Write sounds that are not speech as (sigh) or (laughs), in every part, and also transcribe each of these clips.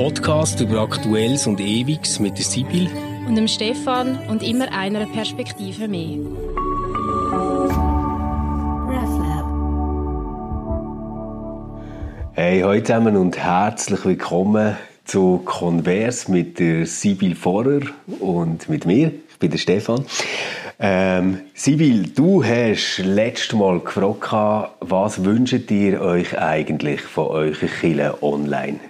Podcast über Aktuelles und Ewiges mit der Sibyl und dem Stefan und immer einer Perspektive mehr. Hey, heute zusammen und herzlich willkommen zu Convers mit der Sibyl Vorer und mit mir. Ich bin der Stefan. Ähm, Sibyl, du hast letztes Mal gefragt, was wünscht ihr euch eigentlich von euren Kindern online?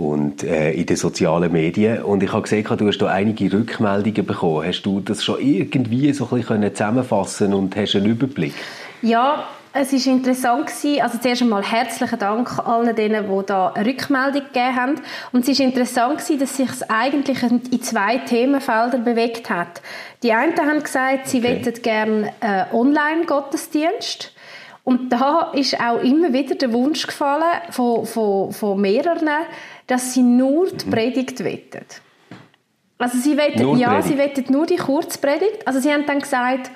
Und äh, in den sozialen Medien. Und ich habe gesehen, du hast da einige Rückmeldungen bekommen. Hast du das schon irgendwie so ein bisschen zusammenfassen und hast einen Überblick? Ja, es war interessant gewesen. Also zuerst einmal herzlichen Dank allen denen, die da eine Rückmeldung gegeben haben. Und es war interessant gewesen, dass sich es eigentlich in zwei Themenfelder bewegt hat. Die einen haben gesagt, sie okay. möchten gerne äh, Online-Gottesdienst. Und da ist auch immer wieder der Wunsch gefallen von, von, von mehreren, dass sie nur die mhm. Predigt wettet. Also sie wettet, ja, sie wettet nur die Kurzpredigt. Also sie haben dann gesagt,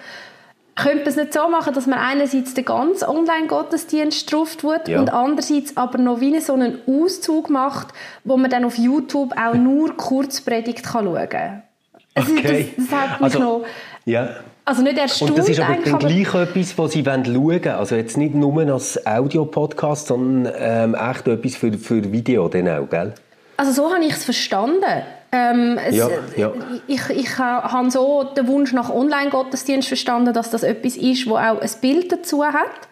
könnte man es nicht so machen, dass man einerseits den ganzen Online-Gottesdienst drauf tut ja. und andererseits aber noch wie so einen Auszug macht, wo man dann auf YouTube auch (laughs) nur Kurzpredigt kann schauen kann. Also okay. Das, das hat mich also, noch... Ja. Also nicht erstaunt Und das ist aber dann gleich etwas, was Sie schauen wollen. Also jetzt nicht nur als Audio-Podcast, sondern ähm, echt etwas für, für Video dann auch, gell? Also so habe ich es verstanden. Ähm, es, ja, ja. Ich, ich habe so den Wunsch nach Online-Gottesdienst verstanden, dass das etwas ist, wo auch ein Bild dazu hat.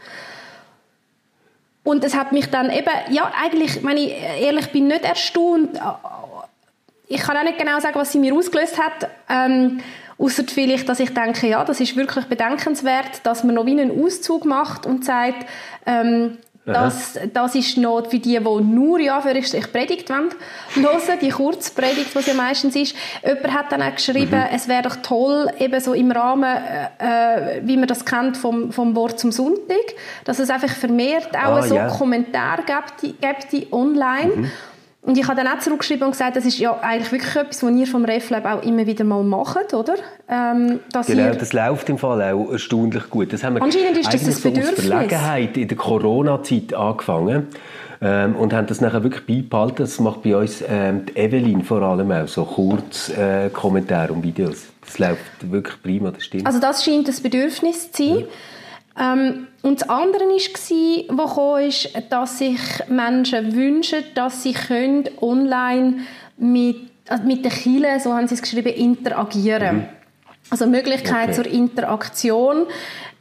Und es hat mich dann eben, ja, eigentlich, wenn ich ehrlich bin, nicht erstaunt. Ich kann auch nicht genau sagen, was sie mir ausgelöst hat. Ähm, Außer vielleicht, dass ich denke, ja, das ist wirklich bedenkenswert, dass man noch wie einen Auszug macht und sagt, ähm, das, das ist noch für die, die nur ja für ich Predigt wollen, hören, die Kurzpredigt, was ja meistens ist. Jemand hat dann auch geschrieben, mhm. es wäre doch toll, eben so im Rahmen, äh, äh, wie man das kennt vom, vom Wort zum Sonntag, dass es einfach vermehrt auch ah, so yeah. Kommentare gibt, gibt online. Mhm. Und ich habe dann auch zurückgeschrieben und gesagt, das ist ja eigentlich wirklich etwas, was ihr vom RefLab auch immer wieder mal macht, oder? Ähm, genau, das läuft im Fall auch erstaunlich gut. Das haben wir Anscheinend ist das ein Bedürfnis. So aus Verlegenheit in der Corona-Zeit angefangen ähm, und haben das nachher wirklich beibehalten. Das macht bei uns ähm, die Evelyn vor allem auch, so kurz äh, Kommentare und Videos. Das läuft wirklich prima, das stimmt. Also das scheint ein Bedürfnis zu sein. Ja. Ähm, und das andere war, was kam, ist, dass sich Menschen wünschen, dass sie können online mit, also mit den Kindern, so haben sie es geschrieben, interagieren. Mhm. Also Möglichkeit okay. zur Interaktion,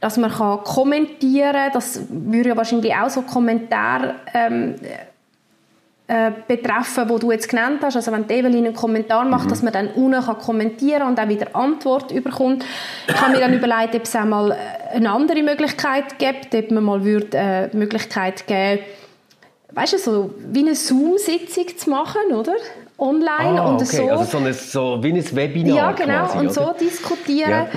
dass man kann kommentieren kann. Das würde ja wahrscheinlich auch so Kommentare ähm, äh, betreffen, wo du jetzt genannt hast. Also wenn Evelyn einen Kommentar macht, mhm. dass man dann unten kann kommentieren und auch wieder Antwort überkommt. Ich habe mir dann überlegt, ob es einmal äh, eine andere Möglichkeit gibt, ob man mal würde, äh, die Möglichkeit geben weißt du, so wie eine Zoom-Sitzung zu machen, oder? Online ah, und okay. so. Also so, eine, so wie ein Webinar Ja, genau. Quasi, und oder? so diskutieren. Ja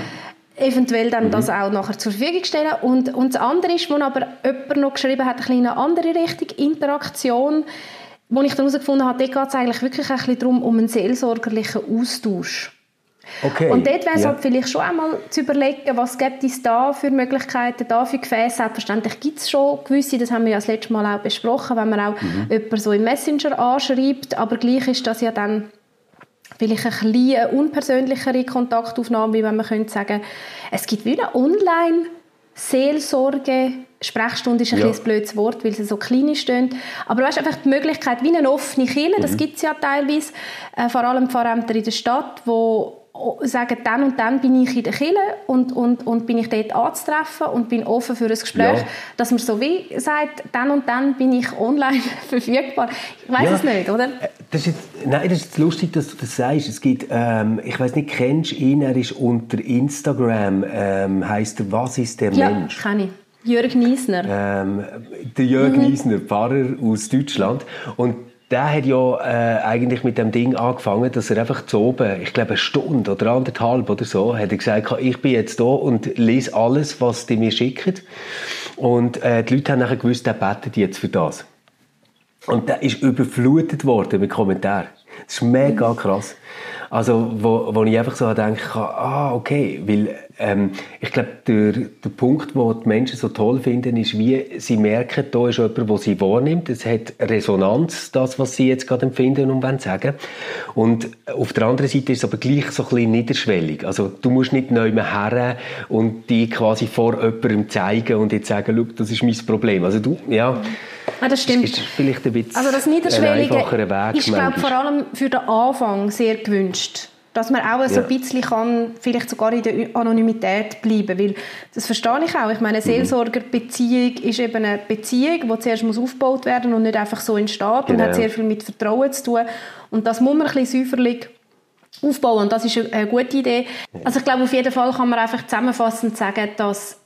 eventuell dann mhm. das auch nachher zur Verfügung stellen. Und, und das andere ist, wo aber jemand noch geschrieben hat, eine andere Richtung, Interaktion wo ich dann herausgefunden habe, dort geht es eigentlich wirklich ein bisschen darum, um einen seelsorgerlichen Austausch. Okay. Und dort wäre es ja. halt vielleicht schon einmal zu überlegen, was gibt es da für Möglichkeiten, da für Gefäße. Selbstverständlich gibt es schon gewisse, das haben wir ja das letzte Mal auch besprochen, wenn man auch mhm. jemanden so im Messenger anschreibt, aber gleich ist das ja dann vielleicht ein bisschen unpersönlichere Kontaktaufnahme, wie wenn man könnte sagen, es gibt wie eine Online- Seelsorge, Sprechstunde ist ein ja. blödes Wort, weil sie so klein stehen. Aber du hast einfach die Möglichkeit, wie eine offene Kirche, mhm. das gibt es ja teilweise, äh, vor allem Pfarrämter in der Stadt, wo sagen, dann und dann bin ich in der Kirche und, und, und bin ich dort anzutreffen und bin offen für ein Gespräch, ja. dass man so wie sagt, dann und dann bin ich online (laughs) verfügbar. Ich weiß ja. es nicht, oder? Äh, das ist jetzt, nein, das ist lustig, dass du das sagst. Es gibt, ähm, ich weiß nicht, kennst du ihn? Er ist unter Instagram, ähm, heißt er «Was ist der ja, Mensch?» Ja, kenne ich. Jörg Niesner. Ähm, der Jörg mhm. Niesner, Pfarrer aus Deutschland. Und der hat ja äh, eigentlich mit dem Ding angefangen, dass er einfach zu oben, ich glaube eine Stunde oder anderthalb oder so, hat er gesagt, ich bin jetzt da und lese alles, was die mir schicken. Und äh, die Leute haben nachher gewusst, der betet jetzt für das. Und der ist überflutet worden mit Kommentaren. Das ist mega krass. Also, wo, wo ich einfach so denke, ah, okay, weil ähm, ich glaube, der, der Punkt, wo die Menschen so toll finden, ist, wie sie merken, da ist jemand, der sie wahrnimmt. Es hat Resonanz, das, was sie jetzt gerade empfinden und wollen sagen. Und auf der anderen Seite ist es aber gleich so ein bisschen niederschwellig. Also du musst nicht neu her und die quasi vor jemandem zeigen und jetzt sagen, Schau, das ist mein Problem. Also du, ja... Ja, das stimmt. Ist vielleicht ein bisschen also das Niederschwellige ist, glaube vor allem für den Anfang sehr gewünscht. Dass man auch so ein bisschen kann, vielleicht sogar in der Anonymität bleiben Weil das verstehe ich auch. Ich meine, eine mhm. Seelsorgerbeziehung ist eben eine Beziehung, die zuerst muss aufgebaut werden und nicht einfach so entsteht genau. und hat genau. sehr viel mit Vertrauen zu tun. Und das muss man ein bisschen säuferlich aufbauen und das ist eine gute Idee. Also ich glaube, auf jeden Fall kann man einfach zusammenfassend sagen, dass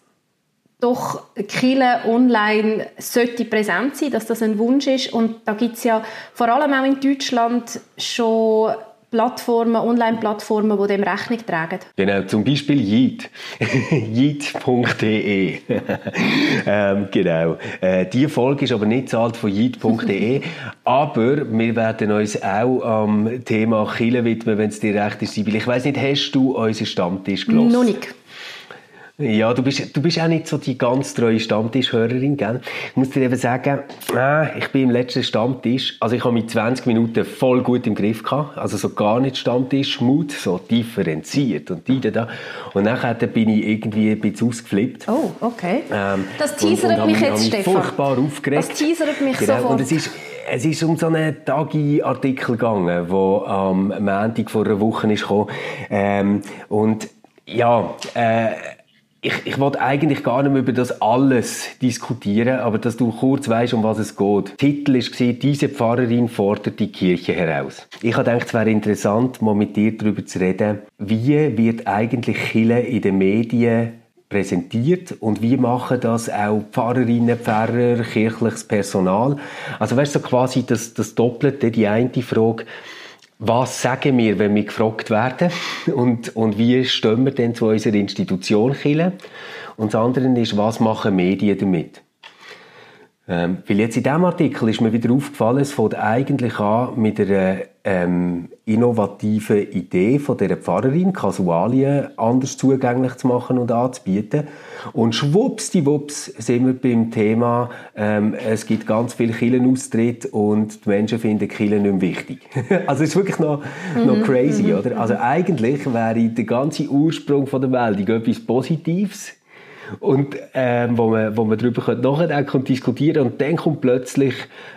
doch Kille online sollte präsent sein, dass das ein Wunsch ist und da gibt es ja vor allem auch in Deutschland schon Plattformen, Online-Plattformen, die dem Rechnung tragen. Genau, zum Beispiel Yeet. (laughs) Yeet.de. (laughs) ähm, genau. Äh, die Folge ist aber nicht zahlt von Yeet.de, (laughs) aber wir werden uns auch am Thema Chile widmen, wenn es dir recht ist, Sibyl. Ich weiss nicht, hast du unseren Stammtisch gelesen? Noch nicht. Ja, du bist, du bist auch nicht so die ganz treue Stammtischhörerin, gell? Ich muss dir eben sagen, äh, ich bin im letzten Stammtisch, also ich habe mit 20 Minuten voll gut im Griff gehabt, also so gar nicht Stammtischmut, so differenziert und die da. Und nachher bin ich irgendwie ein bisschen ausgeflippt. Oh, okay. Ähm, das teasert mich jetzt, Stefan. furchtbar aufgeregt. Das teasert mich genau. sofort. Und es ist, es ist um so einen Tagi-Artikel gegangen, der am Montag vor einer Woche ist gekommen. Ähm, und ja, äh, ich, ich wollte eigentlich gar nicht mehr über das alles diskutieren, aber dass du kurz weißt, um was es geht. Der Titel war, diese Pfarrerin fordert die Kirche heraus. Ich habe gedacht, es wäre interessant, mal mit dir darüber zu reden, wie wird eigentlich Kirche in den Medien präsentiert und wie machen das auch Pfarrerinnen, Pfarrer, kirchliches Personal. Also weißt du, so quasi das, das Doppelte, die eine Frage, was sagen wir, wenn wir gefragt werden? (laughs) Und, und wie stehen wir denn zu unserer Institution? Und das andere ist, was machen Medien damit? Ähm, weil jetzt in diesem Artikel ist mir wieder aufgefallen, es fängt eigentlich an mit einer ähm, innovativen Idee von dieser Pfarrerin, Kasualien anders zugänglich zu machen und anzubieten. Und schwuppsdiwupps sind wir beim Thema, ähm, es gibt ganz viele Killenaustritt und die Menschen finden Killen nicht mehr wichtig. (laughs) also es ist wirklich noch, noch mhm, crazy, mhm. oder? Also eigentlich wäre der ganze Ursprung von der Welt etwas Positives, und ähm, wo man, wo man darüber nachdenken und diskutieren und dann kommt plötzlich,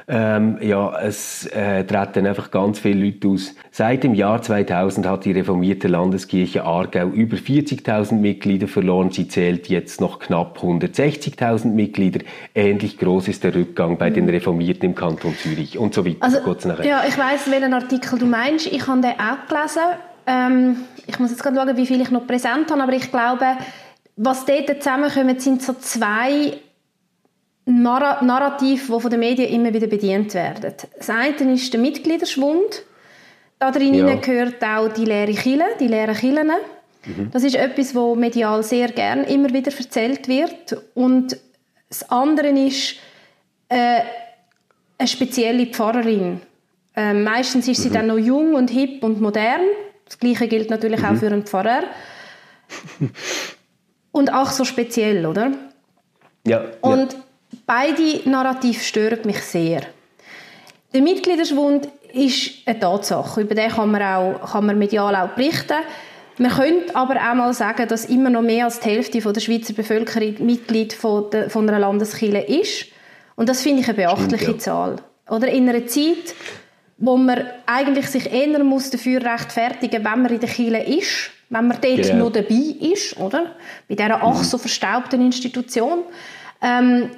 ähm, ja, es äh, treten einfach ganz viele Leute aus. Seit dem Jahr 2000 hat die reformierte Landeskirche Aargau über 40.000 Mitglieder verloren. Sie zählt jetzt noch knapp 160.000 Mitglieder. Ähnlich groß ist der Rückgang bei den Reformierten im Kanton Zürich und so weiter. Also, ja, ich weiß, welchen Artikel du meinst. Ich habe den auch gelesen. Ähm, ich muss jetzt gerade schauen, wie viel ich noch präsent habe, aber ich glaube, was dort zusammenkommt, sind so zwei Narrative, die von den Medien immer wieder bedient werden. Das eine ist der Mitgliederschwund. Da drin ja. gehört auch die leere Kille, die leeren Killen. Mhm. Das ist etwas, was medial sehr gern immer wieder erzählt wird. Und das andere ist äh, eine spezielle Pfarrerin. Äh, meistens ist sie mhm. dann noch jung und hip und modern. Das Gleiche gilt natürlich mhm. auch für einen Pfarrer. (laughs) und auch so speziell, oder? Ja. Und ja. beide Narrative stören mich sehr. Der Mitgliederschwund ist eine Tatsache. Über den kann man, auch, kann man medial auch berichten. Man könnte aber auch mal sagen, dass immer noch mehr als die Hälfte der Schweizer Bevölkerung Mitglied von, der, von einer Landeskirche ist. Und das finde ich eine beachtliche Stimmt, ja. Zahl. Oder in einer Zeit, wo man eigentlich sich eher muss dafür rechtfertigen muss, wenn man in der Kirche ist, wenn man dort genau. noch dabei ist, oder? Bei dieser ach so verstaubten Institution. Ähm,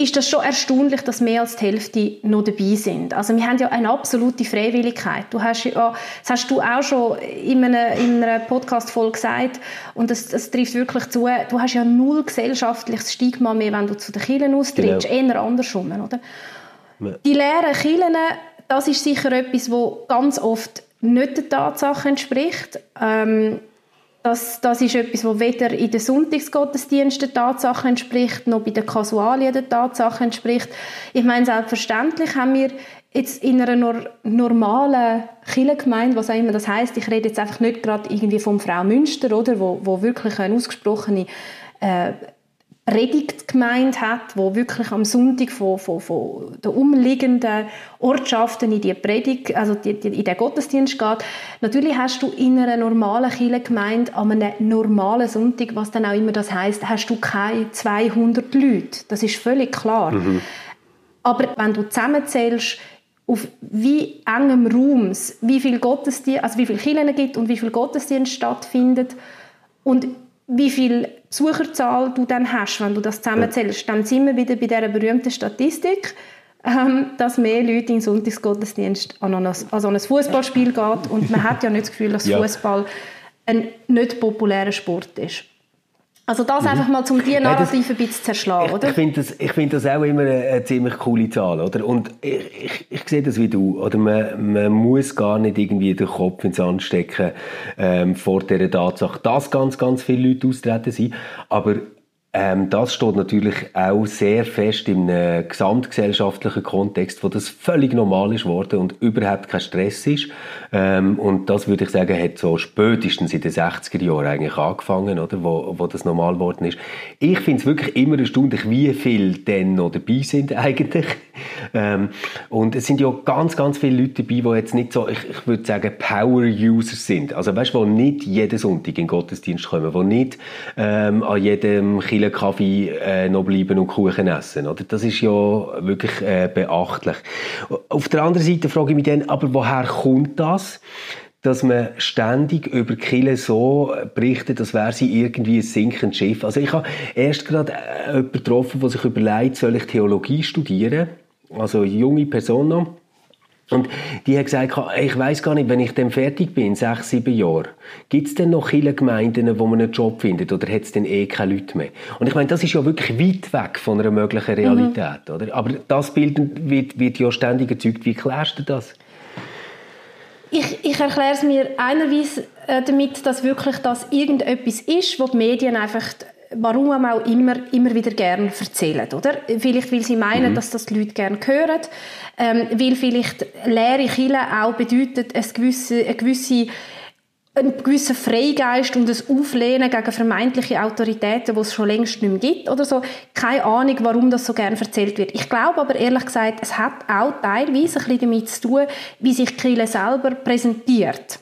ist das schon erstaunlich, dass mehr als die Hälfte noch dabei sind. Also wir haben ja eine absolute Freiwilligkeit. Du hast ja, das hast du auch schon in einer, in einer Podcast-Folge gesagt und das, das trifft wirklich zu. Du hast ja null gesellschaftliches Stigma mehr, wenn du zu den Kirchen austrittst, genau. eher andersrum, oder? Ja. Die leeren Kirchen, das ist sicher etwas, wo ganz oft nicht der Tatsache entspricht. Ähm, das, das ist etwas, das weder in den Sonntagsgottesdiensten der Tatsache entspricht, noch bei den Kasualien der Tatsache entspricht. Ich meine, selbstverständlich haben wir jetzt in einer nor normalen Kirchengemeinde, was auch immer das heißt, ich rede jetzt einfach nicht gerade irgendwie vom Frau Münster, oder, wo, wo wirklich eine ausgesprochene äh, Predigtgemeinde hat, wo wirklich am Sonntag von, von, von den umliegenden Ortschaften in die Predigt, also die, die, in den Gottesdienst geht. Natürlich hast du in einer normalen Kirchengemeinde an einem normalen Sonntag, was dann auch immer das heißt, hast du keine 200 Leute. Das ist völlig klar. Mhm. Aber wenn du zusammenzählst, auf wie engem Raum wie viel Gottesdienst, also wie viele Kirchen gibt und wie viel Gottesdienst stattfindet und wie viel Besucherzahl du dann hast, wenn du das zusammenzählst, dann sind wir wieder bei dieser berühmten Statistik, ähm, dass mehr Leute in Sonntagsgottesdienst an, ein, an so ein Fußballspiel geht und man hat ja nicht das Gefühl, dass ja. Fußball ein nicht populärer Sport ist. Also das mhm. einfach mal zum die Narrative ein bisschen zu zerschlagen, oder? Ich finde das, find das auch immer eine, eine, ziemlich coole Zahl, oder? Und ich, ich, ich sehe das wie du, oder? Man, man muss gar nicht irgendwie den Kopf ins Sand stecken ähm, vor der Tatsache, dass ganz, ganz viele Leute austreten sind. Aber ähm, das steht natürlich auch sehr fest im gesamtgesellschaftlichen Kontext, wo das völlig normal ist worden und überhaupt kein Stress ist. Ähm, und das würde ich sagen, hat so spätestens in den 60er Jahren eigentlich angefangen, oder, wo, wo das normal geworden ist. Ich finde es wirklich immer erstaunlich, wie viele denn noch dabei sind (laughs) eigentlich. Ähm, und es sind ja ganz, ganz viele Leute dabei, die jetzt nicht so, ich, ich würde sagen, Power-Users sind. Also weißt du, die nicht jeden Sonntag in den Gottesdienst kommen, die nicht ähm, an jedem Kind Kille Kaffee äh, noch bleiben und Kuchen essen. Oder? Das ist ja wirklich äh, beachtlich. Auf der anderen Seite frage ich mich dann, aber woher kommt das? dass man ständig über Kille so berichtet, als wäre sie irgendwie ein sinkendes Schiff. Also ich habe erst gerade äh, jemanden getroffen, der sich überlegt, soll ich Theologie studieren? Also junge Person noch. Und die hat gesagt, ich weiß gar nicht, wenn ich dann fertig bin, sechs, sieben Jahre, gibt es denn noch viele Gemeinden, wo man einen Job findet oder hat es dann eh keine Leute mehr? Und ich meine, das ist ja wirklich weit weg von einer möglichen Realität, mhm. oder? Aber das Bild wird, wird ja ständig erzeugt. Wie erklärst du das? Ich, ich erkläre es mir einerseits äh, damit, dass wirklich das irgendetwas ist, wo die Medien einfach warum auch immer, immer wieder gerne erzählen, oder? Vielleicht, weil sie meinen, mhm. dass das die Leute gerne hören, ähm, weil vielleicht leere Kille auch bedeutet, eine gewisse, eine gewisse ein gewisser Freigeist und ein Auflehnen gegen vermeintliche Autoritäten, die es schon längst nicht mehr gibt oder so. Keine Ahnung, warum das so gerne erzählt wird. Ich glaube aber ehrlich gesagt, es hat auch teilweise ein bisschen damit zu tun, wie sich Kille selber präsentiert.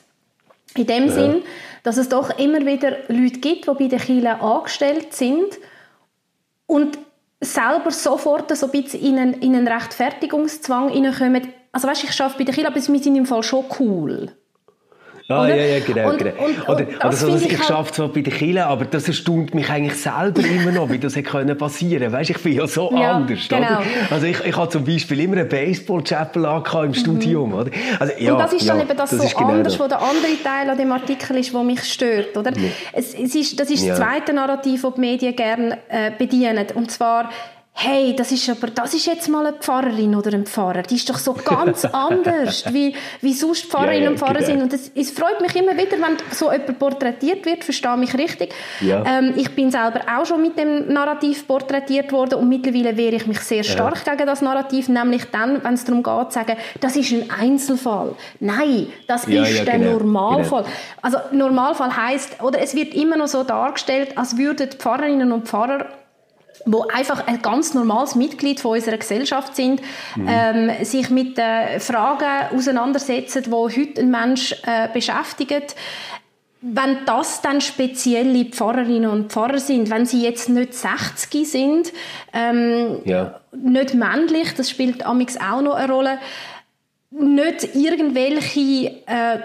In dem ja. Sinn, dass es doch immer wieder Leute gibt, die bei den Kirchen angestellt sind und selber sofort so ein bisschen in einen, in einen Rechtfertigungszwang hineinkommen. Also weißt, ich arbeite bei den Kirchen, aber wir sind im Fall schon cool. Ah, oder? ja, ja, genau. Und, genau. Und, oder, oder so, dass ich, ich schaffe zwar bei den Kindern, aber das erstaunt mich eigentlich selber immer noch, wie das hätte passieren können. Weißt, ich bin ja so ja, anders. Genau. Oder? Also ich, ich habe zum Beispiel immer einen Baseball-Chapel im mhm. Studium. Oder? Also, ja, und das ist dann eben das, das so genau anders, das. wo der andere Teil an dem Artikel ist, der mich stört. Oder? Ja. Es, es ist, das ist das zweite Narrativ, das die Medien gerne äh, bedienen. Und zwar hey, das ist aber, das ist jetzt mal eine Pfarrerin oder ein Pfarrer. Die ist doch so ganz (laughs) anders, wie, wie sonst Pfarrerinnen ja, ja, und Pfarrer genau. sind. Und es, es freut mich immer wieder, wenn so jemand porträtiert wird, verstehe mich richtig. Ja. Ähm, ich bin selber auch schon mit dem Narrativ porträtiert worden und mittlerweile wehre ich mich sehr stark gegen das Narrativ, nämlich dann, wenn es darum geht, zu sagen, das ist ein Einzelfall. Nein, das ist der genau, Normalfall. Genau. Also Normalfall heißt, oder es wird immer noch so dargestellt, als würden Pfarrerinnen und Pfarrer wo einfach ein ganz normales Mitglied von unserer Gesellschaft sind, mhm. ähm, sich mit den Fragen auseinandersetzen, die heute ein Mensch äh, beschäftigt. Wenn das dann spezielle Pfarrerinnen und Pfarrer sind, wenn sie jetzt nicht 60 sind, ähm, ja. nicht männlich, das spielt amix auch noch eine Rolle, nicht irgendwelche äh,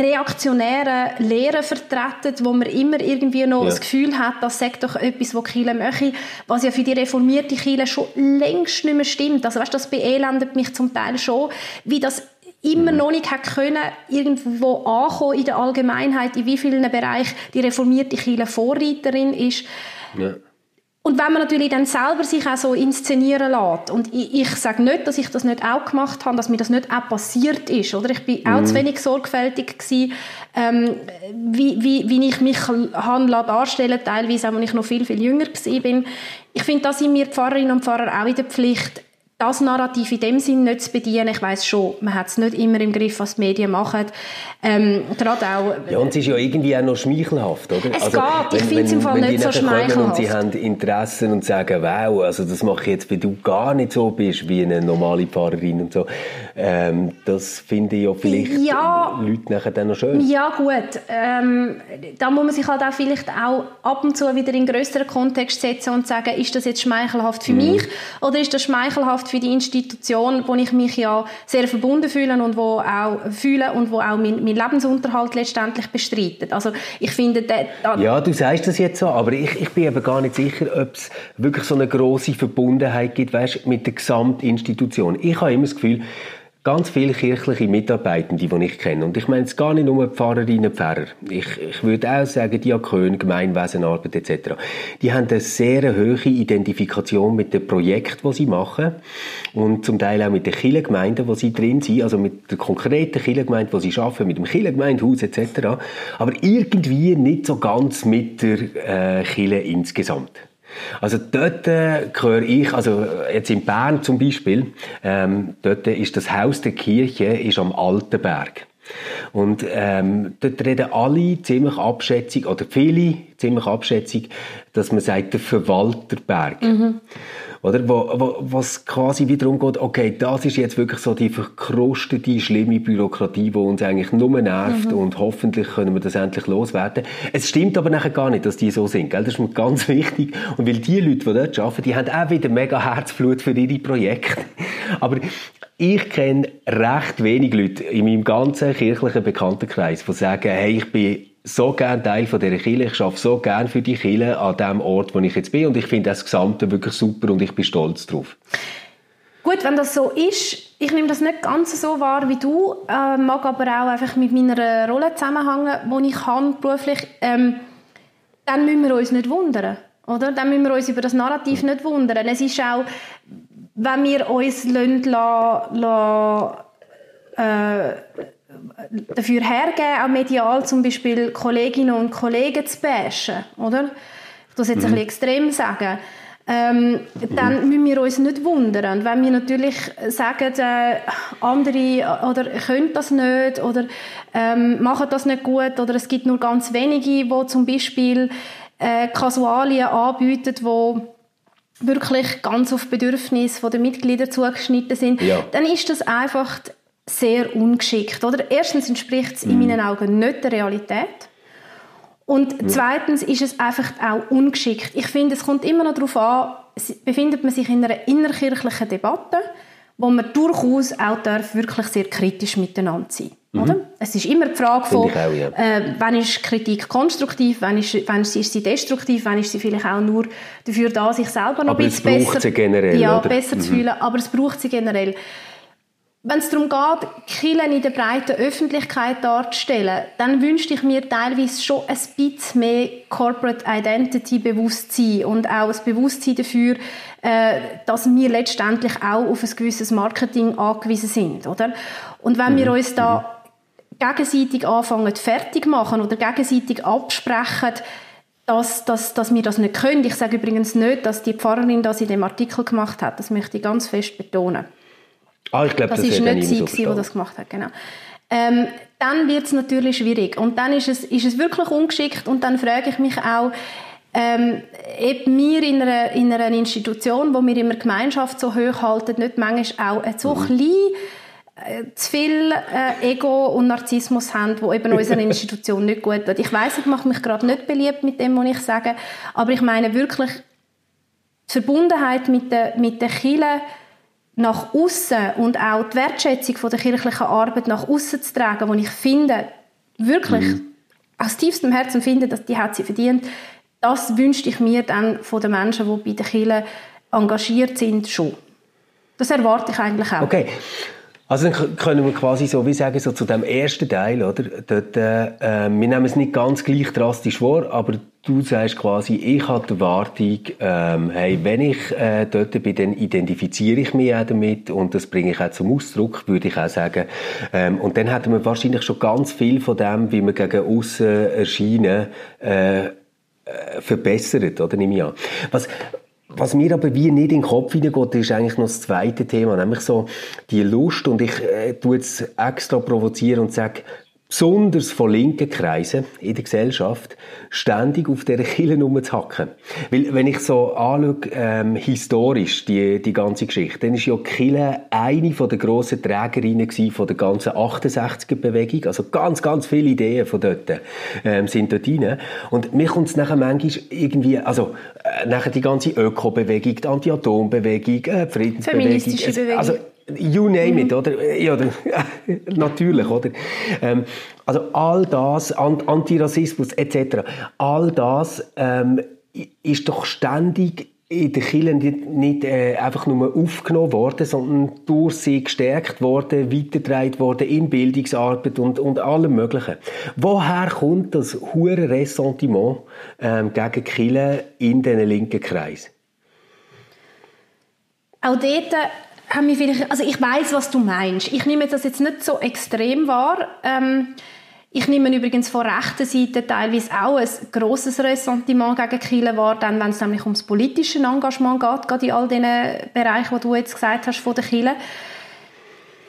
reaktionären Lehren vertreten, wo man immer irgendwie noch ja. das Gefühl hat, das sagt doch etwas, was Kirche möchte, was ja für die reformierte Kirche schon längst nicht mehr stimmt. Also weißt, das beelendet mich zum Teil schon, wie das immer mhm. noch nicht hat können, irgendwo ankommen in der Allgemeinheit, in wie vielen Bereichen die reformierte Kirche Vorreiterin ist. Ja. Und wenn man natürlich dann selber sich auch so inszenieren lässt, und ich, ich sage nicht, dass ich das nicht auch gemacht habe, dass mir das nicht auch passiert ist, oder? Ich bin mhm. auch zu wenig sorgfältig gewesen, ähm, wie, wie, wie ich mich habe darstellen teilweise auch, als ich noch viel, viel jünger war. Ich finde, da sind wir Pfarrerinnen und Pfarrer auch in der Pflicht, das Narrativ in dem Sinn nicht zu bedienen. Ich weiß schon, man hat es nicht immer im Griff, was die Medien machen. Ähm, gerade auch... Ja, und es ist ja irgendwie auch noch schmeichelhaft, oder? Es also, geht, ich finde es im Fall nicht so schmeichelhaft. Und sie haben Interessen und sagen, wow, also das mache ich jetzt, wenn du gar nicht so bist wie eine normale Fahrerin und so. Ähm, das finde ich ja vielleicht ja, Leute nachher dann noch schön. Ja, gut. Ähm, da muss man sich halt auch vielleicht auch ab und zu wieder in größeren Kontext setzen und sagen, ist das jetzt schmeichelhaft für mhm. mich oder ist das schmeichelhaft für die Institution, wo ich mich ja sehr verbunden fühle und wo auch fühle und wo auch mein, mein Lebensunterhalt letztendlich bestreitet. Also ich finde, ja, du sagst das jetzt so, aber ich, ich bin eben gar nicht sicher, ob es wirklich so eine große Verbundenheit gibt, weißt, mit der Gesamtinstitution. Ich habe immer das Gefühl, ganz viele kirchliche Mitarbeitende, die ich kenne. Und ich meine es gar nicht nur Pfarrerinnen und Pfarrer. Ich, ich würde auch sagen, Diakon, Gemeinwesenarbeit etc. Die haben eine sehr hohe Identifikation mit dem Projekt, das sie machen. Und zum Teil auch mit den Kirchengemeinden, wo sie drin sind. Also mit der konkreten Kirchengemeinde, wo sie arbeiten, mit dem Kirchengemeindehaus etc. Aber irgendwie nicht so ganz mit der äh, Kirche insgesamt. Also dort äh, höre ich, also jetzt in Bern zum Beispiel, ähm, dort ist das Haus der Kirche ist am Altenberg. Und ähm, dort reden alle ziemlich abschätzig, oder viele ziemlich abschätzig, dass man sagt, der Verwalterberg. Mhm. Oder? Wo, wo, was quasi wiederum geht, okay, das ist jetzt wirklich so die verkrustete, schlimme Bürokratie, die uns eigentlich nur nervt mhm. und hoffentlich können wir das endlich loswerden. Es stimmt aber nachher gar nicht, dass die so sind, gell? Das ist mir ganz (laughs) wichtig. Und weil die Leute, die dort arbeiten, die haben auch wieder mega Herzblut für ihre Projekte. Aber ich kenne recht wenig Leute in meinem ganzen kirchlichen Bekanntenkreis, die sagen, hey, ich bin so gern Teil von dieser Kirche. Ich arbeite so gern für die Kirche an dem Ort, wo ich jetzt bin. Und ich finde das Gesamte wirklich super und ich bin stolz drauf. Gut, wenn das so ist, ich nehme das nicht ganz so wahr wie du, äh, mag aber auch einfach mit meiner Rolle zusammenhängen, die ich habe beruflich, ähm, dann müssen wir uns nicht wundern. Oder? Dann müssen wir uns über das Narrativ nicht wundern. Es ist auch, wenn wir uns lassen, lassen, lassen äh, dafür hergeben, auch medial zum Beispiel Kolleginnen und Kollegen zu bashen, oder? Ich das jetzt mhm. ein bisschen extrem sagen. Ähm, dann müssen wir uns nicht wundern. Und wenn wir natürlich sagen, äh, andere oder können das nicht oder ähm, machen das nicht gut oder es gibt nur ganz wenige, die zum Beispiel äh, Kasualien anbieten, die wirklich ganz auf Bedürfnisse der Mitglieder zugeschnitten sind, ja. dann ist das einfach sehr ungeschickt. Oder? Erstens entspricht es in mhm. meinen Augen nicht der Realität. Und zweitens ist es einfach auch ungeschickt. Ich finde, es kommt immer noch darauf an, befindet man sich in einer innerkirchlichen Debatte, wo man durchaus auch darf wirklich sehr kritisch miteinander sein mhm. oder? Es ist immer die Frage von, auch, ja. äh, wann ist Kritik konstruktiv, wann ist, wann ist sie destruktiv, wann ist sie vielleicht auch nur dafür da, sich selber noch aber ein bisschen besser, generell, ja, besser mhm. zu fühlen, aber es braucht sie generell. Wenn es darum geht, Killen in der breiten Öffentlichkeit darzustellen, dann wünschte ich mir teilweise schon ein bisschen mehr Corporate Identity Bewusstsein und auch ein Bewusstsein dafür, äh, dass wir letztendlich auch auf ein gewisses Marketing angewiesen sind, oder? Und wenn wir mhm. uns da gegenseitig anfangen fertig machen oder gegenseitig absprechen, dass, dass, dass wir das nicht können. Ich sage übrigens nicht, dass die Pfarrerin das in dem Artikel gemacht hat. Das möchte ich ganz fest betonen. Ah, ich glaube, das, das ist nicht sie, so die das gemacht hat, genau. Ähm, dann wird es natürlich schwierig und dann ist es, ist es wirklich ungeschickt und dann frage ich mich auch, ähm, ob wir in einer, in einer Institution, wo wir immer Gemeinschaft so hoch halten, nicht manchmal auch so mhm. klein äh, zu viel äh, Ego und Narzissmus haben, wo eben unserer (laughs) Institution nicht gut tut. Ich weiß, ich mache mich gerade nicht beliebt mit dem, was ich sage, aber ich meine wirklich die Verbundenheit mit der, mit der Kirche nach außen und auch die Wertschätzung von der kirchlichen Arbeit nach außen zu tragen, wo ich finde, wirklich mhm. aus tiefstem Herzen finde, dass die hat sie verdient, das wünschte ich mir dann von den Menschen, die bei der Kirche engagiert sind, schon. Das erwarte ich eigentlich auch. Okay. Also dann können wir quasi so wie sagen, so zu dem ersten Teil, oder? Dort, äh, äh, wir nehmen es nicht ganz gleich drastisch vor, aber du sagst quasi, ich habe die Erwartung, ähm, hey, wenn ich äh, dort bin, dann identifiziere ich mich auch damit und das bringe ich auch zum Ausdruck, würde ich auch sagen. Ähm, und dann hätten wir wahrscheinlich schon ganz viel von dem, wie wir gegen außen erscheinen, äh, äh, verbessert, oder? Nehme ich an. Was, was mir aber wie nicht in den Kopf hineingeht, ist eigentlich noch das zweite Thema, nämlich so die Lust. Und ich äh, tue jetzt extra provozieren und sage, besonders von linken Kreisen in der Gesellschaft, ständig auf dieser Kille rumzuhacken. Weil, wenn ich so anschaue, ähm, historisch, die, die ganze Geschichte, dann ist ja Kille eine von der grossen Trägerinnen von der ganzen 68er-Bewegung. Also ganz, ganz viele Ideen von dort ähm, sind dort rein. Und mir kommt es nachher manchmal irgendwie, also äh, nachher die ganze Öko-Bewegung, die Anti-Atom-Bewegung, äh, Friedensbewegung. Feministische Bewegung. Also, You name it, oder? Ja, (laughs) natürlich, oder? Ähm, also all das, Antirassismus etc., all das ähm, ist doch ständig in den Kirchen nicht, nicht äh, einfach nur aufgenommen worden, sondern durch sie gestärkt worden, weitergetragen worden in Bildungsarbeit und, und allem Möglichen. Woher kommt das hure Ressentiment ähm, gegen Kirchen in diesen linken Kreis? Auch dort haben wir vielleicht, also ich weiß, was du meinst. Ich nehme das jetzt nicht so extrem wahr. Ähm, ich nehme übrigens von rechter Seite teilweise auch ein grosses Ressentiment gegen Kiel wahr, dann, wenn es nämlich ums politische Engagement geht, gerade in all diesen Bereichen, die du jetzt gesagt hast, von der Kirche.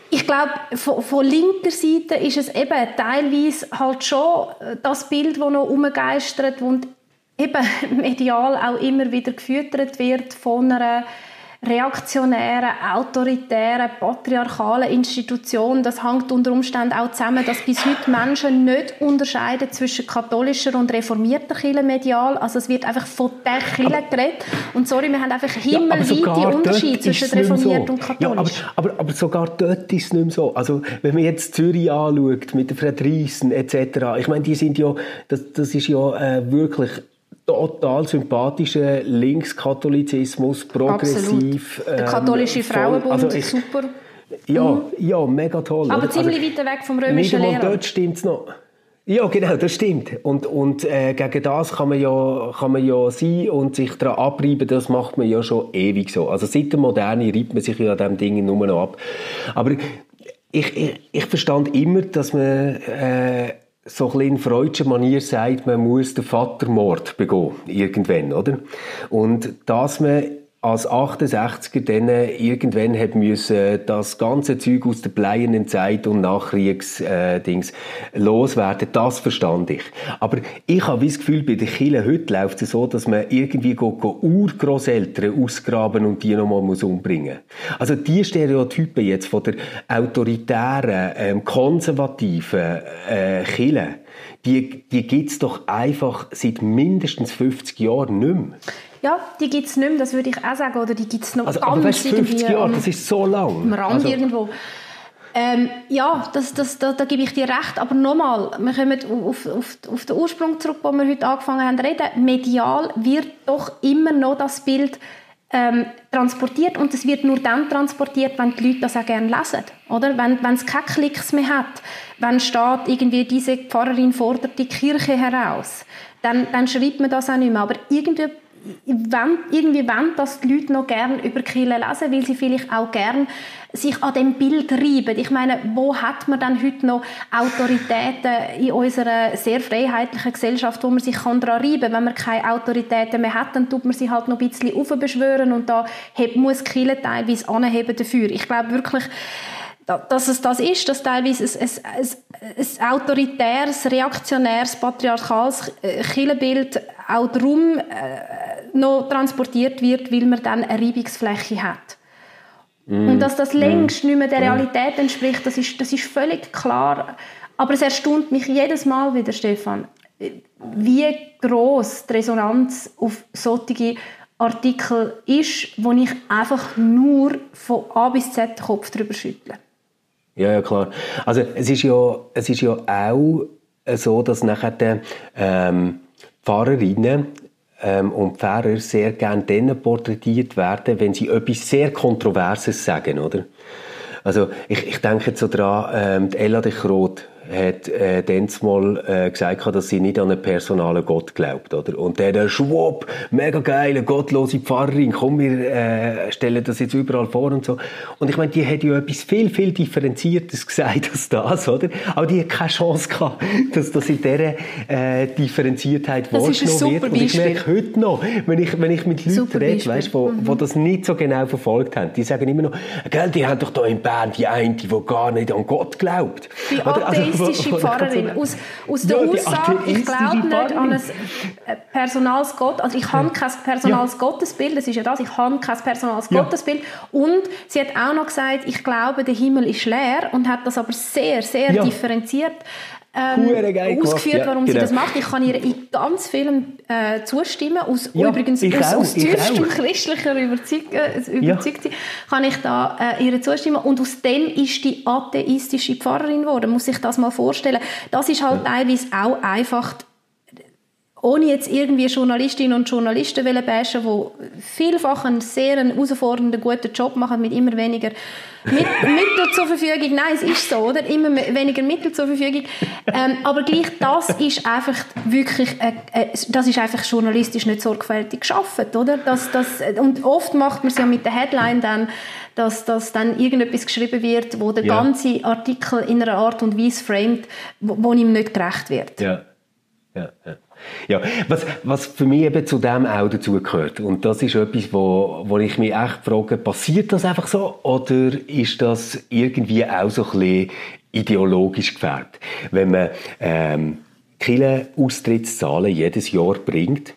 Ich glaube, von, von, linker Seite ist es eben teilweise halt schon das Bild, das noch umgeistert und eben (laughs) medial auch immer wieder gefüttert wird von einer reaktionären, autoritären, patriarchalen Institution. Das hängt unter Umständen auch zusammen, dass bis heute Menschen nicht unterscheiden zwischen katholischer und reformierter Kirche medial. Also es wird einfach von der Kirche geredet. Und sorry, wir haben einfach himmelweite ja, Unterschiede zwischen reformiert so. und katholisch. Ja, aber, aber, aber, sogar dort ist es nicht mehr so. Also wenn man jetzt Zürich anschaut, mit der Friedrichsen etc., ich meine, die sind ja, das, das ist ja äh, wirklich total sympathischer Linkskatholizismus, progressiv. Absolut. Der katholische ähm, Frauenbund, also ich, super. Ja, mhm. ja, mega toll. Aber oder? ziemlich also, weit weg vom römischen Lehrer. dort stimmt es noch. Ja, genau, das stimmt. Und, und äh, gegen das kann man, ja, kann man ja sein und sich daran abreiben, das macht man ja schon ewig so. Also seit der Moderne reibt man sich ja an diesem Ding nur noch ab. Aber ich, ich, ich verstand immer, dass man äh, so ein in freudscher Manier sagt, man muss den Vatermord begehen, irgendwann, oder? Und dass man als 68er dann irgendwann hat müssen das ganze Zeug aus der bleiernen Zeit und Nachkriegsdings äh, loswerden, das verstand ich. Aber ich habe das Gefühl, bei den Kindern heute läuft es so, dass man irgendwie Urgroßeltern ausgraben und die nochmal muss umbringen. Also die Stereotypen jetzt von der autoritären, ähm, konservativen äh, Kirche, die, die gibt's doch einfach seit mindestens 50 Jahren nicht mehr. Ja, die gibt es nicht mehr, das würde ich auch sagen. Oder die gibt es noch also, ganz aber weißt, 50 Jahre, das ist so lang. Am Rand also. irgendwo. Ähm, ja, das, das, da, da, gebe ich dir recht. Aber nochmal, wir kommen auf, auf, auf den Ursprung zurück, wo wir heute angefangen haben zu reden. Medial wird doch immer noch das Bild ähm, transportiert und es wird nur dann transportiert, wenn die Leute das auch gerne lesen. Oder? Wenn, wenn es keine Klicks mehr hat, wenn steht, irgendwie diese Pfarrerin fordert die Kirche heraus, dann, dann schreibt man das auch nicht mehr. Aber irgendwie wenn, irgendwie wollen, dass die Leute noch gerne über Kirche lesen, weil sie vielleicht auch gerne sich an dem Bild reiben. Ich meine, wo hat man dann heute noch Autoritäten in unserer sehr freiheitlichen Gesellschaft, wo man sich daran reiben kann? Wenn man keine Autoritäten mehr hat, dann tut man sie halt noch ein bisschen aufbeschwören und da muss Kirche teilweise anheben dafür. Ich glaube wirklich, dass es das ist, dass teilweise ein, ein, ein, autoritäres, reaktionäres, patriarchales Kirchenbild auch darum äh, noch transportiert wird, weil man dann eine Reibungsfläche hat. Mm. Und dass das längst mm. nicht mehr der Realität entspricht, das ist, das ist völlig klar. Aber es erstaunt mich jedes Mal wieder, Stefan, wie groß die Resonanz auf solche Artikel ist, wo ich einfach nur von A bis Z den Kopf drüber schüttle. Ja, ja, klar. Also es ist ja, es ist ja auch so, dass nachher ähm, Fahrerinnen ähm, und Fahrer sehr gerne dann porträtiert werden, wenn sie etwas sehr Kontroverses sagen, oder? Also ich, ich denke jetzt so dran, ähm, die Ella de Groot hat äh, dann mal äh, gesagt, dass sie nicht an einen personalen Gott glaubt, oder? Und der, der Schwab, mega geile, gottlose Pfarrerin, komm, wir äh, stellen das jetzt überall vor und so. Und ich meine, die hat ja etwas viel, viel differenziertes (laughs) gesagt als das, oder? Aber die hat keine Chance gehabt, dass das in dieser äh, Differenziertheit wahrgenommen wird. Und ich merke heute noch, wenn ich, wenn ich mit Leuten rede, weißt, wo, mhm. wo das nicht so genau verfolgt haben, die sagen immer noch, gell, die haben doch da in Bern die eine, die gar nicht an Gott glaubt. Die atheistische also, Pfarrerin. Aus, aus der ja, Aussage, ich glaube nicht an ein äh, personales Gott, also ich habe kein personales ja. Gottesbild, das ist ja das, ich habe kein personales. Gottesbild. Und sie hat auch noch gesagt, ich glaube, der Himmel ist leer und hat das aber sehr, sehr differerenziert ähm, ausgeführt, ja, warum genau. sie das macht. Ich kann ihr in ganz vielen äh, zustimmen. Aus, ja, übrigens aus, aus tiefstem christlicher Überzeug, äh, überzeugt ja. kann ich da äh, ihr zustimmen. Und aus dem ist die atheistische Pfarrerin geworden. Muss ich das mal vorstellen. Das ist halt teilweise auch einfach ohne jetzt irgendwie Journalistinnen und Journalisten bashen, die vielfach einen sehr herausfordernden, guten Job machen, mit immer weniger (laughs) Mittel zur Verfügung. Nein, es ist so, oder? Immer weniger Mittel zur Verfügung. Ähm, aber gleich, das ist einfach wirklich, äh, äh, das ist einfach journalistisch nicht sorgfältig geschaffen, oder? Das, das, und oft macht man es ja mit der Headline dann, dass, dass dann irgendetwas geschrieben wird, wo der ja. ganze Artikel in einer Art und Weise framet, wo, wo ihm nicht gerecht wird. Ja. Ja, ja. Ja, was, was für mich eben zu dem auch dazugehört, und das ist etwas, wo, wo ich mich echt frage, passiert das einfach so, oder ist das irgendwie auch so ein bisschen ideologisch gefärbt? Wenn man, ähm, Kille Austrittszahlen jedes Jahr bringt,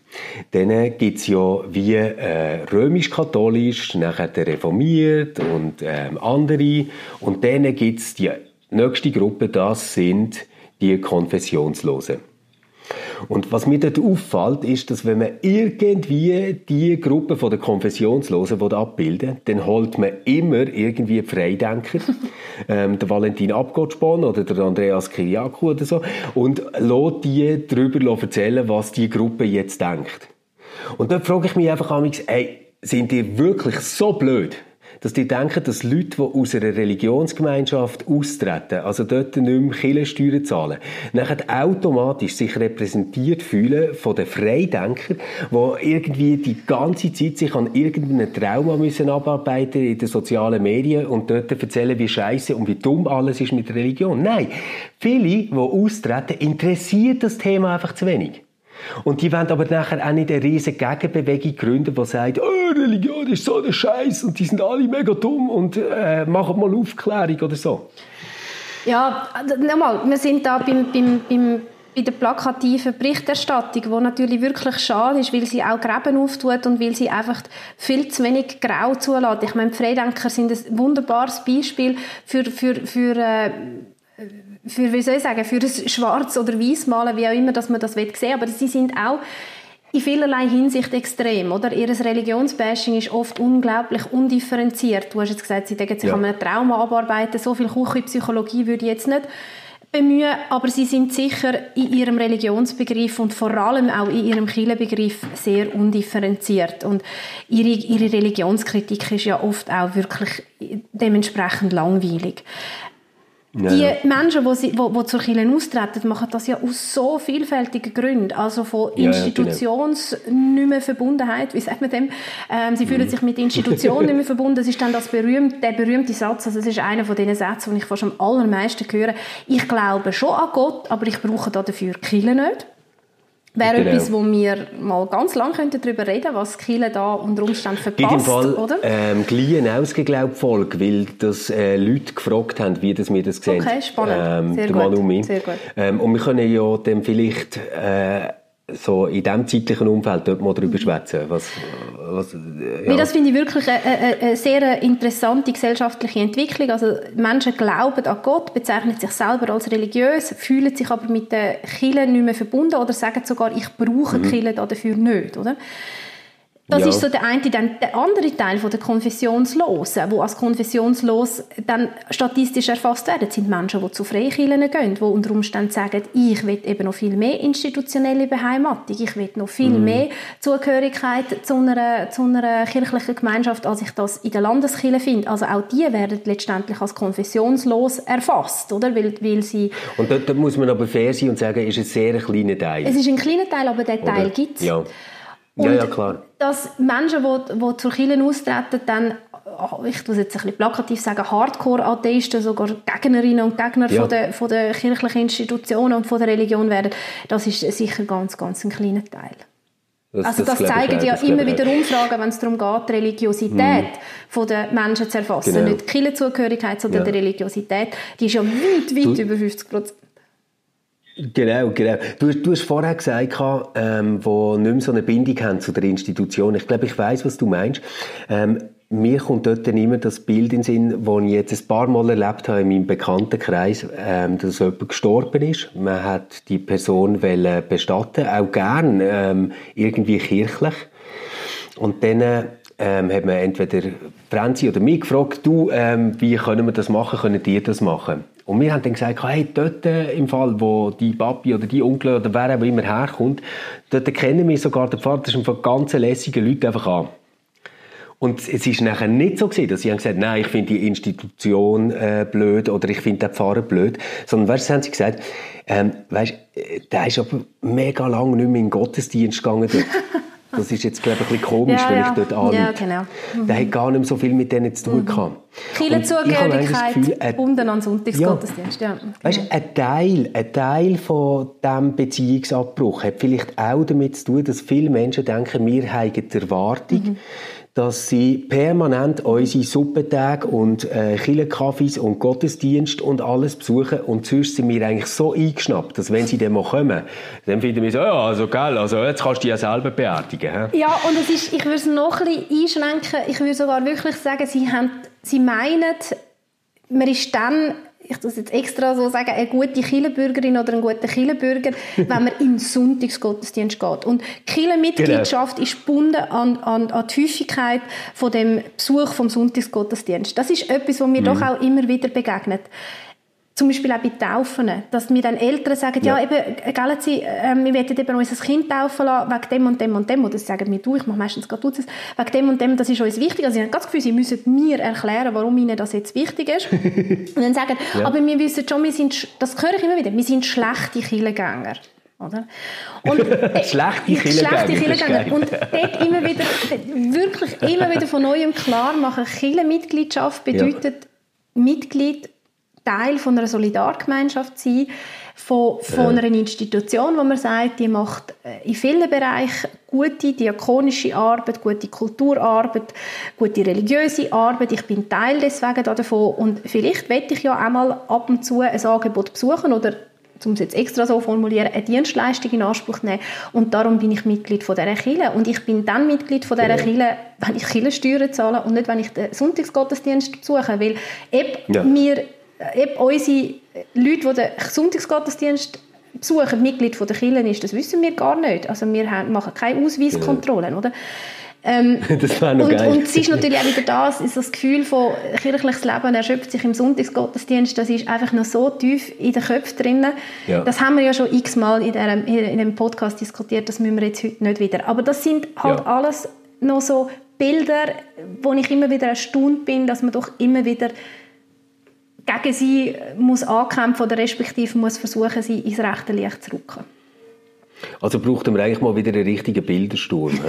dann gibt es ja wie äh, römisch-katholisch, nachher reformiert und ähm, andere. Und dann gibt es die nächste Gruppe, das sind die Konfessionslosen. Und was mir dort auffällt, ist, dass wenn man irgendwie die Gruppe von der Konfessionslosen abbilden dann holt man immer irgendwie Freidenker, (laughs) ähm, der Valentin Abgottspon oder der Andreas Kiriakou oder so, und lässt die darüber erzählen, was die Gruppe jetzt denkt. Und dort frage ich mich einfach ey, sind die wirklich so blöd? Dass die denken, dass Leute, die aus einer Religionsgemeinschaft austreten, also dort nicht mehr Kirchensteuern zahlen, nachher automatisch sich repräsentiert fühlen von den Freidenkern, die irgendwie die ganze Zeit sich an irgendeinem Trauma müssen abarbeiten in den sozialen Medien und dort erzählen, wie scheiße und wie dumm alles ist mit Religion. Nein, viele, die austreten, interessiert das Thema einfach zu wenig. Und die wollen aber nachher auch nicht eine riesige Gegenbewegung gründen, die sagt, oh, Religion ist so ein Scheiß und die sind alle mega dumm und äh, machen mal Aufklärung oder so. Ja, nochmal, wir sind da beim, beim, beim bei der plakativen Berichterstattung, die natürlich wirklich schade ist, weil sie auch Gräben auftut und weil sie einfach viel zu wenig Grau zulässt. Ich meine, Freidenker sind ein wunderbares Beispiel für, für, für äh, für, wie soll ich sagen, für das Schwarz- oder Weißmalen, wie auch immer, dass man das sehen will. Aber sie sind auch in vielerlei Hinsicht extrem, oder? Ihres Religionsbashing ist oft unglaublich undifferenziert. Du hast jetzt gesagt, sie denken, sie ja. kann ein Trauma abarbeiten. So viel Küchenpsychologie würde ich jetzt nicht bemühen, aber sie sind sicher in ihrem Religionsbegriff und vor allem auch in ihrem Kirchenbegriff sehr undifferenziert. Und ihre, ihre Religionskritik ist ja oft auch wirklich dementsprechend langweilig. Die. Menschen, die, sie, die, die zur Kirche austreten, machen das ja aus so vielfältigen Gründen. Also von genau. Institutions ja, nicht mehr Verbundenheit, wie sagt man dem? Ähm, sie fühlen mhm. sich mit Institutionen nicht mehr verbunden. Das ist dann das berühmte, der berühmte Satz, also das ist einer von diesen Sätzen, die ich fast am allermeisten höre. Ich glaube schon an Gott, aber ich brauche dafür Kirche nicht. Wäre genau. etwas, wo wir mal ganz lang darüber reden könnten, was Kiel da unter Umständen verpasst, In dem Fall, oder? Ähm, gleich eine ausgeglaubt Folge, weil das äh, Leute gefragt haben, wie das wir das sehen. Okay, spannend. Ähm, Sehr, gut. Sehr gut. Ähm, und wir können ja dann vielleicht äh, so in diesem zeitlichen Umfeld dort mal darüber schwätzen. Was, was, ja. nee, das finde ich wirklich eine, eine, eine, sehr interessante gesellschaftliche Entwicklung. Also Menschen glauben an Gott, bezeichnen sich selber als religiös, fühlen sich aber mit den Kirchen nicht mehr verbunden oder sagen sogar, ich brauche mhm. Kirche dafür nicht. Oder? Das ja. ist so der eine. Dann der andere Teil von der Konfessionslosen, wo als konfessionslos dann statistisch erfasst werden, sind Menschen, die zu Freikirchen gehen, die unter Umständen sagen, ich will eben noch viel mehr institutionelle Beheimatung, ich will noch viel mm. mehr Zugehörigkeit zu einer, zu einer kirchlichen Gemeinschaft, als ich das in der Landeskirche finde. Also auch die werden letztendlich als konfessionslos erfasst, oder? Weil, weil sie... Und da, da muss man aber fair sein und sagen, es ist ein sehr kleiner Teil. Es ist ein kleiner Teil, aber der Teil gibt es. Ja. Ja, ja, klar. dass Menschen, die, die zur Kirche austreten, dann, ich muss jetzt ein bisschen plakativ sagen, Hardcore-Atheisten, sogar Gegnerinnen und Gegner ja. von, der, von der kirchlichen Institutionen und von der Religion werden, das ist sicher ganz, ganz ein kleiner Teil. Das, also das, das zeigen ja immer wieder Umfragen, wenn es darum geht, die Religiosität mhm. der Menschen zu erfassen. Genau. Nicht die Kirchenzugehörigkeit, sondern ja. die Religiosität. Die ist ja weit, weit du, über 50 Prozent. Genau, genau. Du, du hast vorher gesagt, ähm, wo nicht mehr so eine Bindung haben zu der Institution. Ich glaube, ich weiß, was du meinst. Ähm, mir kommt dort dann immer das Bild in den Sinn, das ich jetzt ein paar Mal erlebt habe in meinem Bekanntenkreis, ähm, dass jemand gestorben ist. Man hat die Person bestatten, auch gern ähm, irgendwie kirchlich. Und dann ähm, hat man entweder Franzi oder mich gefragt, du, ähm, wie können wir das machen, können die das machen? Und wir haben dann gesagt, hey, dort äh, im Fall, wo die Papi oder die Onkel oder wer auch immer herkommt, dort kennen wir sogar den Vater von ganz lässigen Leuten einfach an. Und es ist nachher nicht so gewesen, dass sie haben gesagt, nein, ich finde die Institution äh, blöd oder ich finde den Pfarrer blöd, sondern weißt, haben sie gesagt, ähm, weißt, äh, der ist aber mega lange nicht mehr in den Gottesdienst gegangen dort. (laughs) Das ist jetzt, glaube ich, ein bisschen komisch, ja, wenn ich dort anrufe. Ja, genau. Mhm. Der hat gar nicht mehr so viel mit denen zu tun mhm. gehabt. Kirchenzugehörigkeit gebunden an Sonntagsgottesdienst. Ja. Ja, genau. weißt, ein Teil, ein Teil von diesem Beziehungsabbruch hat vielleicht auch damit zu tun, dass viele Menschen denken, wir haben die Erwartung, mhm dass sie permanent unsere Suppentage und äh, Kirchenkaffees und Gottesdienst und alles besuchen und sonst sind wir eigentlich so eingeschnappt, dass wenn sie dann mal kommen, dann finden wir so, ja, also geil, also jetzt kannst du ja selber beerdigen. He? Ja, und es ist, ich würde es noch ein bisschen einschränken, ich würde sogar wirklich sagen, sie, haben, sie meinen, man ist dann ich muss jetzt extra so sagen, eine gute Kirchenbürgerin oder ein guter Kirchenbürger, (laughs) wenn man im Sonntagsgottesdienst geht. Und Kirchenmitgliedschaft genau. ist gebunden an, an, an die Häufigkeit von dem Besuch vom Sonntagsgottesdienst. Das ist etwas, was mir mhm. doch auch immer wieder begegnet zum Beispiel auch bei Taufen, dass mir dann Eltern sagen, ja, ja eben, gell, sie, äh, wir wollen eben unser Kind taufen lassen, wegen dem und dem und dem, oder sie sagen mir, du, ich mache meistens gerade das, wegen dem und dem, das ist uns wichtig, also sie haben das Gefühl, sie müssen mir erklären, warum ihnen das jetzt wichtig ist, (laughs) und dann sagen, ja. aber wir wissen schon, wir sind, das höre ich immer wieder, wir sind schlechte Killengänger. Oder? Und, (laughs) schlechte Kirchengänger. Und dort immer wieder, wirklich immer wieder von neuem klar machen, Kirchenmitgliedschaft bedeutet ja. Mitglied Teil von einer Solidargemeinschaft sein, von, von einer Institution, wo man sagt, die macht äh, in vielen Bereichen gute diakonische Arbeit, gute Kulturarbeit, gute religiöse Arbeit. Ich bin Teil deswegen davon und vielleicht werde ich ja einmal ab und zu ein Angebot besuchen oder um es jetzt extra so formulieren, eine Dienstleistung in Anspruch nehmen. Und darum bin ich Mitglied von dieser Kirche. Und ich bin dann Mitglied von dieser ja. Kirche, wenn ich Kirchensteuern zahle und nicht, wenn ich den Sonntagsgottesdienst besuche. Weil eben ja. äh, eben unsere Leute, die den Sonntagsgottesdienst besuchen, Mitglied von der Kirche ist, das wissen wir gar nicht. Also wir haben, machen keine Ausweiskontrollen, ja. oder? Ähm, (laughs) das war noch und, geil. und es ist natürlich auch wieder das, ist das Gefühl von kirchliches Leben erschöpft sich im Sonntagsgottesdienst, das ist einfach noch so tief in den Köpfen drin. Ja. Das haben wir ja schon x-mal in, diesem, in dem Podcast diskutiert, das müssen wir jetzt heute nicht wieder. Aber das sind halt ja. alles noch so Bilder, wo ich immer wieder erstaunt bin, dass man doch immer wieder gegen sie muss ankämpfen oder respektive muss versuchen, sie ins rechte Licht zu rücken. Also braucht man eigentlich mal wieder einen richtigen Bildersturm. (laughs)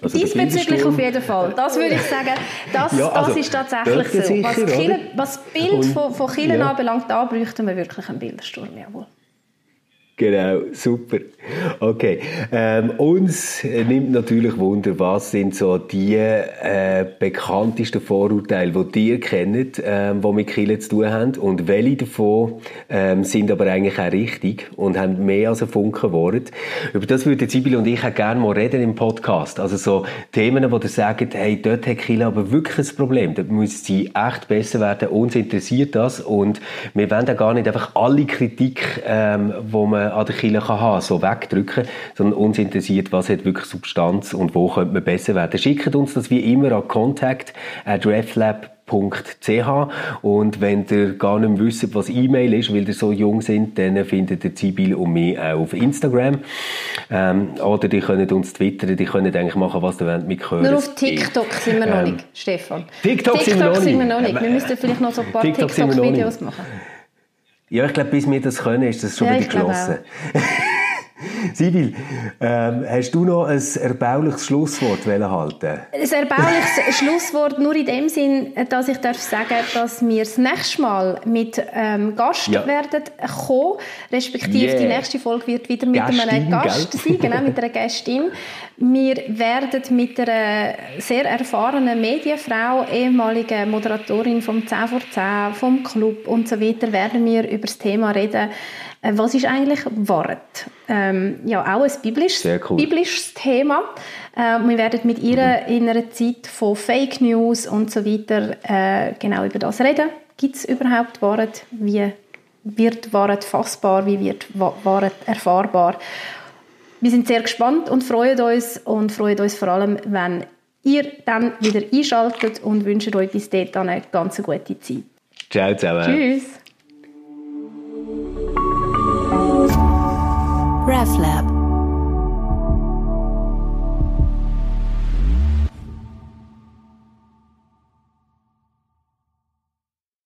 Also Diesbezüglich auf jeden Fall. Das würde ich sagen, das, ja, also, das ist tatsächlich so. Was, Kirche, was das Bild Und, von, von Kirchen ja. anbelangt, da bräuchten wir wirklich einen Bildersturm, jawohl. Genau, super. Okay. Ähm, uns nimmt natürlich Wunder, was sind so die äh, bekanntesten Vorurteile, die ihr kennt, ähm, die mit Kirche zu tun haben und welche davon ähm, sind aber eigentlich auch richtig und haben mehr als ein Funken Wort. Über das würden Sibyl und ich auch gerne mal reden im Podcast. Also so Themen, wo ihr sagt, hey, dort hat Kirche aber wirklich ein Problem. Dort muss sie echt besser werden. Uns interessiert das und wir wollen da gar nicht einfach alle Kritik, ähm, wo man an der Kille kann haben so wegdrücken, sondern uns interessiert, was hat wirklich Substanz und wo könnte man besser werden. Schickt uns das wie immer an contact at und wenn ihr gar nicht mehr wisst, was E-Mail ist, weil ihr so jung sind, dann findet ihr Zibil und mich auch auf Instagram. Ähm, oder die können uns twittern, die können eigentlich machen, was ihr wollt mit hören. Nur auf TikTok sind wir noch ähm, nicht, Stefan. TikTok, TikTok sind, wir noch, sind wir noch nicht. Wir müssten vielleicht noch so ein paar TikTok-Videos TikTok machen. Ja, ich glaube, bis wir das können, ist das schon ja, wieder geschlossen. (laughs) (laughs) Sibyl, ähm, hast du noch ein erbauliches Schlusswort halten? Ein erbauliches (laughs) Schlusswort nur in dem Sinn, dass ich darf sagen, dass wir das nächste Mal mit ähm, Gast ja. werden kommen, respektive yeah. die nächste Folge wird wieder mit Gästin, einem Gast gell? sein, genau, mit einer Gästin. Wir werden mit einer sehr erfahrenen Medienfrau, ehemalige Moderatorin vom 10 vor 10, vom Club und so weiter, werden wir über das Thema reden, was ist eigentlich Wort? Ähm, ja, auch ein biblisches, cool. biblisches Thema. Äh, wir werden mit ihr mhm. in einer Zeit von Fake News und so weiter äh, genau über das reden. Gibt es überhaupt Wort? Wie wird Wort fassbar? Wie wird Wort erfahrbar? Wir sind sehr gespannt und freuen uns und freuen uns vor allem, wenn ihr dann wieder einschaltet und wünschen euch bis dahin eine ganz gute Zeit. Ciao zusammen. Tschüss. RefLab